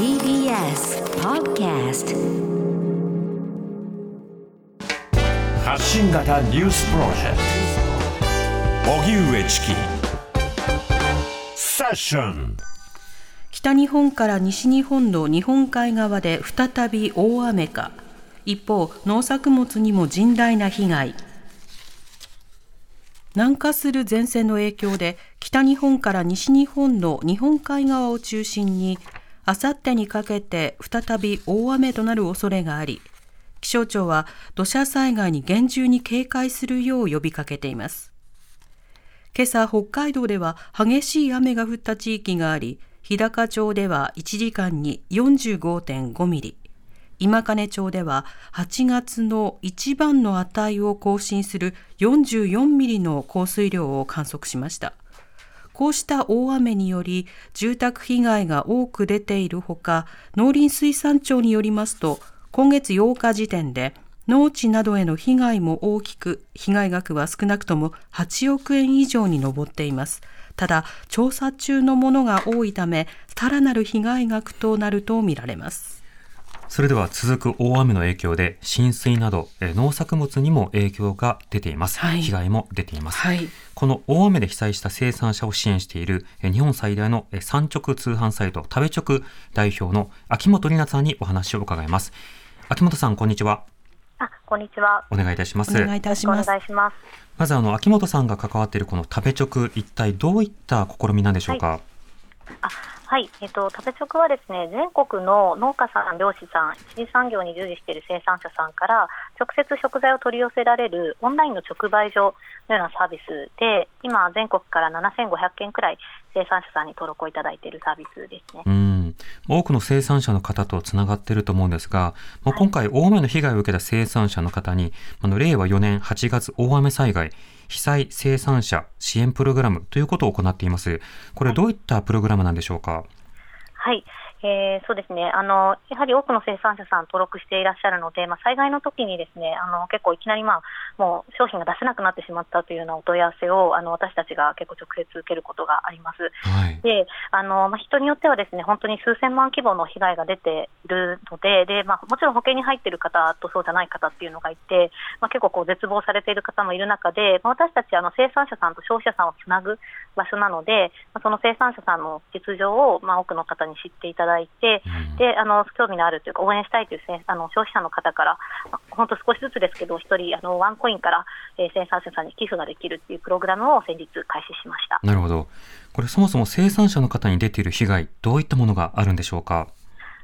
TBS Podcast 発信型ニュースプロジェクト。荻上チキ。セッション。北日本から西日本の日本海側で再び大雨か。一方農作物にも甚大な被害。南下する前線の影響で北日本から西日本の日本海側を中心にあさってにかけて再び大雨となる恐れがあり気象庁は土砂災害に厳重に警戒するよう呼びかけています。今朝北海道では激しい雨が降った地域があり日高町では1時間に45.5ミリ今金町では8月の一番の値を更新する44ミリの降水量を観測しました。こうした大雨により住宅被害が多く出ているほか農林水産庁によりますと今月8日時点で農地などへの被害も大きく被害額は少なくとも8億円以上に上っています。ただ調査中のものが多いためさらなる被害額となるとみられます。それでは続く大雨の影響で浸水などえー農作物にも影響が出ています、はい。被害も出ています、はい。この大雨で被災した生産者を支援しているえー日本最大のえー産直通販サイト食べ直代表の秋元里奈さんにお話を伺います。秋元さんこんにちは。あ、こんにちは。お願いいたします。お願いいたしおます。願いします。まずあの秋元さんが関わっているこの食べ直一体どういった試みなんでしょうか、あ、はい、えっと、食べ直はですね、全国の農家さん、漁師さん、一次産業に従事している生産者さんから、直接食材を取り寄せられるオンラインの直売所のようなサービスで、今、全国から7500件くらい生産者さんに登録をいただいているサービスですね。うん、多くの生産者の方とつながっていると思うんですが、まあ、今回大雨の被害を受けた生産者の方に、あの令和4年8月大雨災害被災生産者支援プログラムということを行っています。これどういったプログラムなんでしょうか？はい、えーそうですねあの、やはり多くの生産者さん登録していらっしゃるので、まあ、災害の時にですねあの結構いきなり、まあ、もう商品が出せなくなってしまったというようなお問い合わせをあの私たちが結構直接受けることがあります。はい。であのまあ、人によってはですね本当に数千万規模の被害が出ているのでで、まあ、もちろん保険に入っている方とそうじゃない方っていうのがいて、まあ、結構こう絶望されている方もいる中で、まあ、私たちあの生産者さんと消費者さんをつなぐ場所なので、まあ、その生産者さんの実情を、まあ、多くの方に知っていただいて、うんであの興味のあるというか応援したいというせあの消費者の方から、まあ本当少しずつですけど、一人あのワンコインから、えー生産者さんに寄付ができるっていうプログラムを先日開始しました。なるほど。これそもそも生産者の方に出ている被害、どういったものがあるんでしょうか？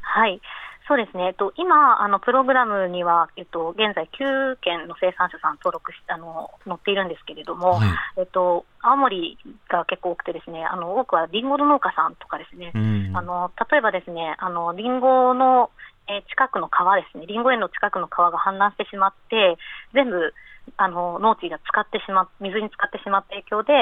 はい。そうですね。えっと、今、あの、プログラムには、えっと、現在9件の生産者さん登録し、あの、載っているんですけれども、はいえっと、青森が結構多くてですね、あの、多くはリンゴの農家さんとかですね、うん。あの、例えばですね、あの、リンゴの、えー近くの川ですね、リンゴ園の近くの川が氾濫してしまって、全部、あの、農地が使ってしまっ、水に使ってしまった影響で、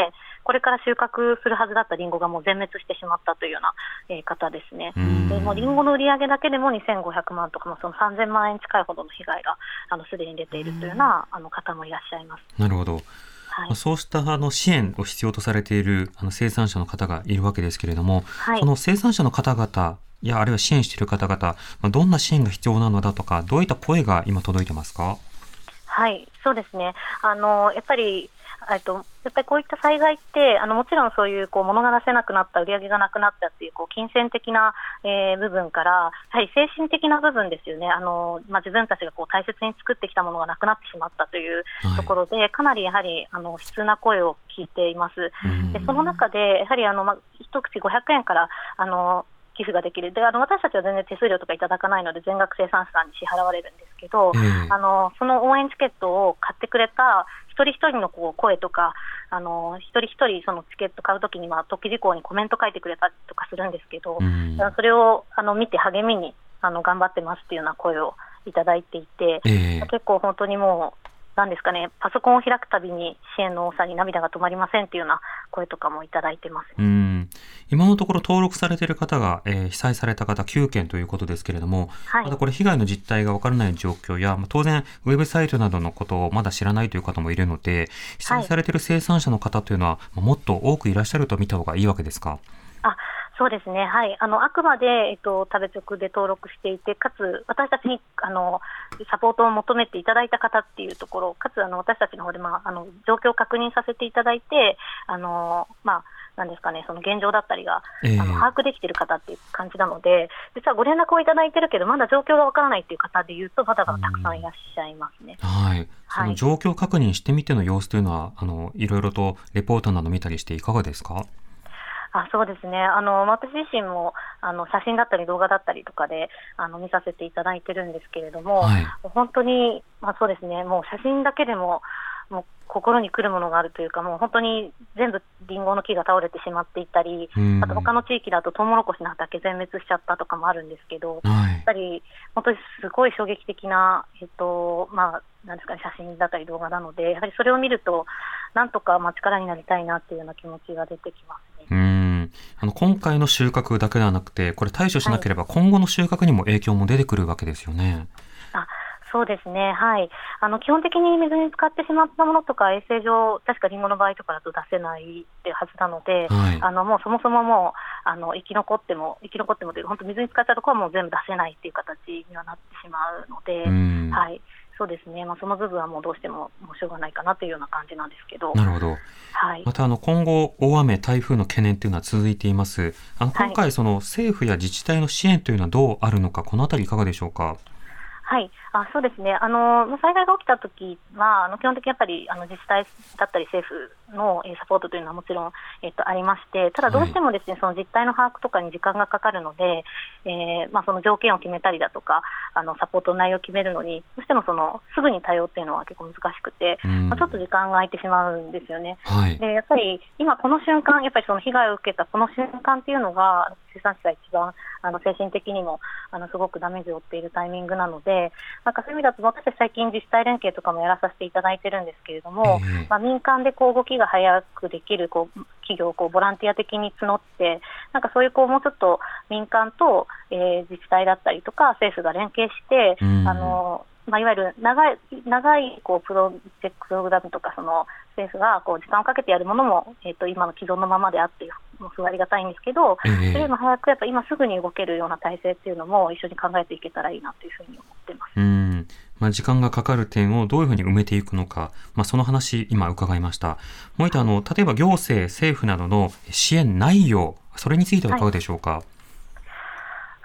これから収穫するはずだったリンゴがもう全滅してしまったというような、えー方ですね。うんでもうリンゴの売り上げだけでも2500万とか、もその3000万円近いほどの被害があのすでに出ているというようなあの方もいらっしゃいます。なるほど。はいまあそうしたあの支援を必要とされているあの生産者の方がいるわけですけれども、はいその生産者の方々やあるいは支援している方々、まあ、どんな支援が必要なのだとか、どういった声が今届いてますか？はい、そうですね。あのやっぱりえっと、やっぱりこういった災害って、あのもちろんそういうこう物が出せなくなった、売り上げがなくなったっていうこう金銭的な、えー部分から、やはり精神的な部分ですよね、あのまあ、自分たちがこう大切に作ってきたものがなくなってしまったというはいところで、かなりやはりあの悲痛な声を聞いています。うんでその中で、やはりあの、まあ、一口500円からあの寄付ができる。であの、私たちは全然手数料とかいただかないので、全額生産者さんに支払われるんですけど、ええあのその応援チケットを買ってくれた一人一人のこう声とか、あの一人一人そのチケット買うときに、まあ、特記事項にコメント書いてくれたりとかするんですけど、うん。それをあの見て励みにあの頑張ってますっていうような声をいただいていて、ええ。結構本当にもう、なんですかね、パソコンを開くたびに支援の多さに涙が止まりませんっていうような声とかもいただいてます。うん今のところ登録されている方が、えー被災された方9件ということですけれども、はいまだこれ被害の実態がわからない状況や、まあ当然ウェブサイトなどのことをまだ知らないという方もいるので、被災されている生産者の方というのは、まあもっと多くいらっしゃると見た方がいいわけですか？あそうですね、はい、あのあくまで、えっと、食べ直で登録していて、かつ私たちにあのサポートを求めていただいた方っていうところ、かつあの私たちの方で、まあ、あの状況を確認させていただいて、あのまあ、なんですかね、その現状だったりが、ええ。あの把握できている方っていう感じなので、実はご連絡をいただいてるけど、まだ状況がわからないっていう方でいうと、まだまだたくさんいらっしゃいますね。はい。そはい。の状況確認してみての様子というのは、あの、いろいろとレポートなど見たりしていかがですか？あそうですね。あの私自身もあの写真だったり動画だったりとかであの見させていただいてるんですけれども、はい。本当に、まあ、そうですね。もう写真だけでももう心に来るものがあるというか、もう本当に全部リンゴの木が倒れてしまっていたり、うん。あと他の地域だとトウモロコシの畑全滅しちゃったとかもあるんですけど、はい。やっ。ぱり本当にすごい衝撃的な、えっとまあ、なんですかね、写真だったり動画なので、やはりそれを見ると、なんとかまあ力になりたいなっていうような気持ちが出てきますね。うん。あの、今回の収穫だけではなくて、これ対処しなければ今後の収穫にも影響も出てくるわけですよね。あそうですね、はい、あの基本的に水に浸かってしまったものとか、衛生上、確かリンゴの場合とかだと出せないってはずなので、はいあのもうそもそももうあの生き残っても、生き残ってもというか、本当、水に浸かったところはもう全部出せないっていう形にはなってしまうので、うん。はい、そうですね、まあ、その部分はもうどうしてももうしょうがないかなというような感じなんですけど。なるほど。はいまたあの今後大雨台風の懸念というのは続いています。あのはい今回その政府や自治体の支援というのはどうあるのかこのあたりいかがでしょうか？はい、あそうですね、あの災害が起きたときは、あの基本的にやっぱりあの自治体だったり政府のえーサポートというのはもちろん、えっと、ありまして、ただどうしてもですね、その実態の把握とかに時間がかかるので、えーまあ、その条件を決めたりだとか、あのサポートの内容を決めるのに、どうしてもそのすぐに対応っていうのは結構難しくて、うんまあ、ちょっと時間が空いてしまうんですよね。はい。でやっぱり今、この瞬間、やっぱりその被害を受けたこの瞬間っていうのが、生産者が一番あの精神的にもあのすごくダメージを負っているタイミングなので、なんかそういう意味だと、私たち最近、自治体連携とかもやらさせていただいてるんですけれども、ええまあ、民間でこう動きが早くできるこう企業をこうボランティア的に募って、なんかそういうこうもうちょっと民間と、えー自治体だったりとか、政府が連携して、うん。あのまあ、いわゆる長い長いこうプロジェクトプログラムとかその政府がこう時間をかけてやるものも、えー、と今の既存のままであってもうすごいありがたいんですけど、ええそれよりも早くやっぱ今すぐに動けるような体制っていうのも一緒に考えていけたらいいなというふうに思ってます。うん。まあ、時間がかかる点をどういうふうに埋めていくのか、まあ、その話、今伺いました。もう一点、あの、例えば行政、政府などの支援内容、それについてはいかがでしょうか？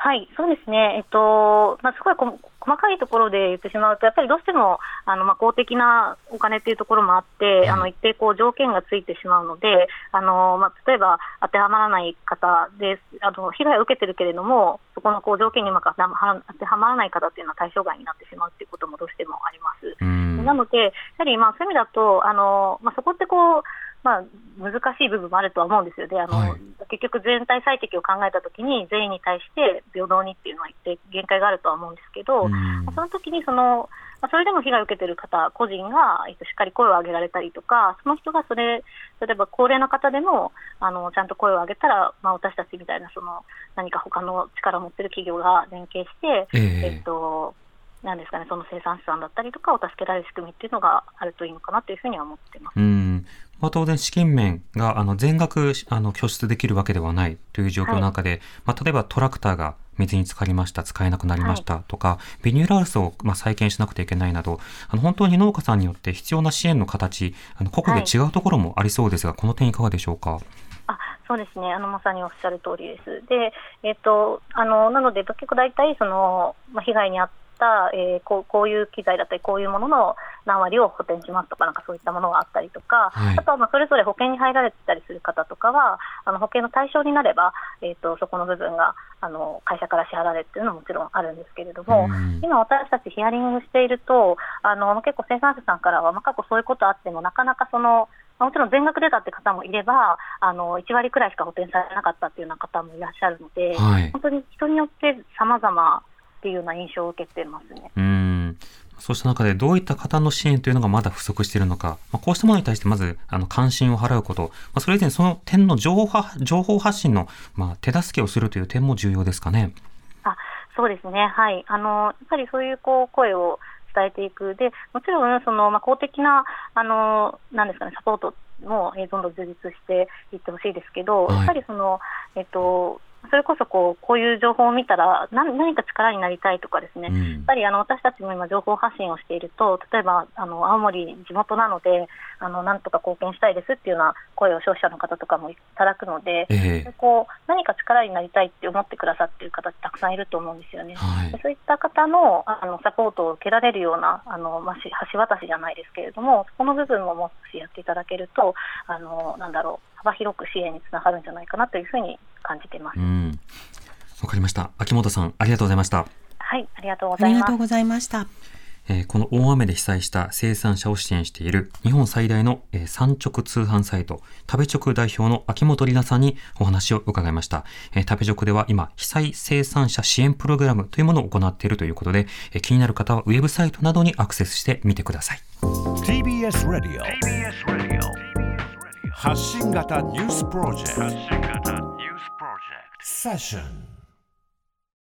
はい、そうですね、えっとまあ、すごいこ細かいところで言ってしまうと、やっぱりどうしてもあの、まあ、公的なお金っていうところもあって、あの一定こう条件がついてしまうので、あのまあ、例えば当てはまらない方であの、被害を受けてるけれども、そこのこう条件にうまく当てはま当てはまらない方っていうのは対象外になってしまうっていうこともどうしてもあります。うん。なので、やはりまあそういう意味だと、あのまあ、そこってこう、まあ、難しい部分もあるとは思うんですよね、あのはい。結局、全体最適を考えたときに、全員に対して平等にっていうのは一定限界があるとは思うんですけど、その時にその、まあ、それでも被害を受けている方、個人がえっとしっかり声を上げられたりとか、その人がそれ、例えば高齢の方でも、あのちゃんと声を上げたら、まあ、私たちみたいなその何か他の力を持っている企業が連携して、ええ。えっと、なんですかね、その生産者さんだったりとかを助けられる仕組みっていうのがあるといいのかなというふうには思ってます。うん。まあ、当然資金面があの全額あの拠出できるわけではないという状況の中で、まあ、例えばトラクターが水に浸かりました、使えなくなりましたとか、ビニュールハウスをまあ再建しなくてはいけないなど、あの本当に農家さんによって必要な支援の形、あの個々で違うところもありそうですが、この点いかがでしょうか？あそうですねあの、まさにおっしゃる通りです。で、えっと、あのなので、結構大体その、まあ、被害に遭った、えーこう、こういう機材だったり、こういうものの何割を補填しますとか、なんかそういったものがあったりとか、はいあとはまあそれぞれ保険に入られてたりする方とかは、あの保険の対象になれば、えっと、そこの部分があの会社から支払われるっていうのはもちろんあるんですけれども、うん今、私たちヒアリングしていると、あの結構生産者さんからは、まあ、過去そういうことあっても、なかなかその、まあもちろん全額出たって方もいれば、あの1割くらいしか補填されなかったっていうような方もいらっしゃるので、はい。本当に人によって様々っていうような印象を受けてますね。うん。そうした中でどういった方の支援というのがまだ不足しているのか、まあ、こうしたものに対してまずあの関心を払うこと、まあ、それ以前その点の情報は情報発信の、まあ、手助けをするという点も重要ですかね。あそうですね、はい、あのやっぱりそういうこう声を伝えていく、でもちろんその、まあ、公的なあのなんですか、ね、サポートも、えー、どんどん充実していってほしいですけど、はいやっぱりその、えっと、それこそこうこういう情報を見たら何何か力になりたいとかですね、うん。やっぱりあの私たちも今、情報発信をしていると、例えばあの青森、地元なのであの、なんとか貢献したいですっていうような声を消費者の方とかもいただくので、ええ。こう何か力になりたいって思ってくださっている方たくさんいると思うんですよね。はい。でそういった方のあのサポートを受けられるようなあの、まあ、し橋渡しじゃないですけれども、そこの部分ももしやっていただけると、あのなんだろう、幅広く支援につながるんじゃないかなというふうに感じています。うん。わかりました。秋元さん、ありがとうございました。はい、ありがとうございますありがとう。ございました。えーこの大雨で被災した生産者を支援している日本最大の、えー産直通販サイト、食べ直代表の秋元里奈さんにお話を伺いました。えー食べ直では今、被災生産者支援プログラムというものを行っているということで、えー気になる方はウェブサイトなどにアクセスしてみてください。TBS ラディオ発信型ニュースプロジェクト。セッション